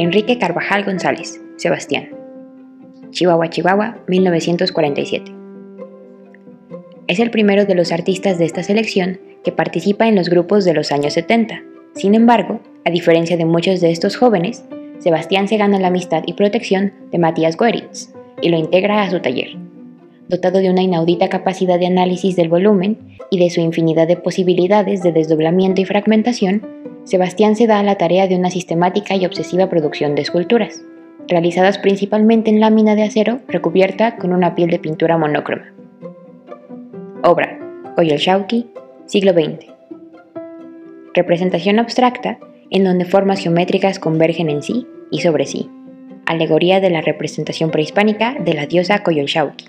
Enrique Carvajal González, Sebastián. Chihuahua, Chihuahua, 1947. Es el primero de los artistas de esta selección que participa en los grupos de los años 70. Sin embargo, a diferencia de muchos de estos jóvenes, Sebastián se gana la amistad y protección de Matías Goeritz y lo integra a su taller. Dotado de una inaudita capacidad de análisis del volumen y de su infinidad de posibilidades de desdoblamiento y fragmentación, Sebastián se da a la tarea de una sistemática y obsesiva producción de esculturas, realizadas principalmente en lámina de acero recubierta con una piel de pintura monócroma. Obra, Shauki, siglo XX. Representación abstracta en donde formas geométricas convergen en sí y sobre sí. Alegoría de la representación prehispánica de la diosa Coyolxauhqui.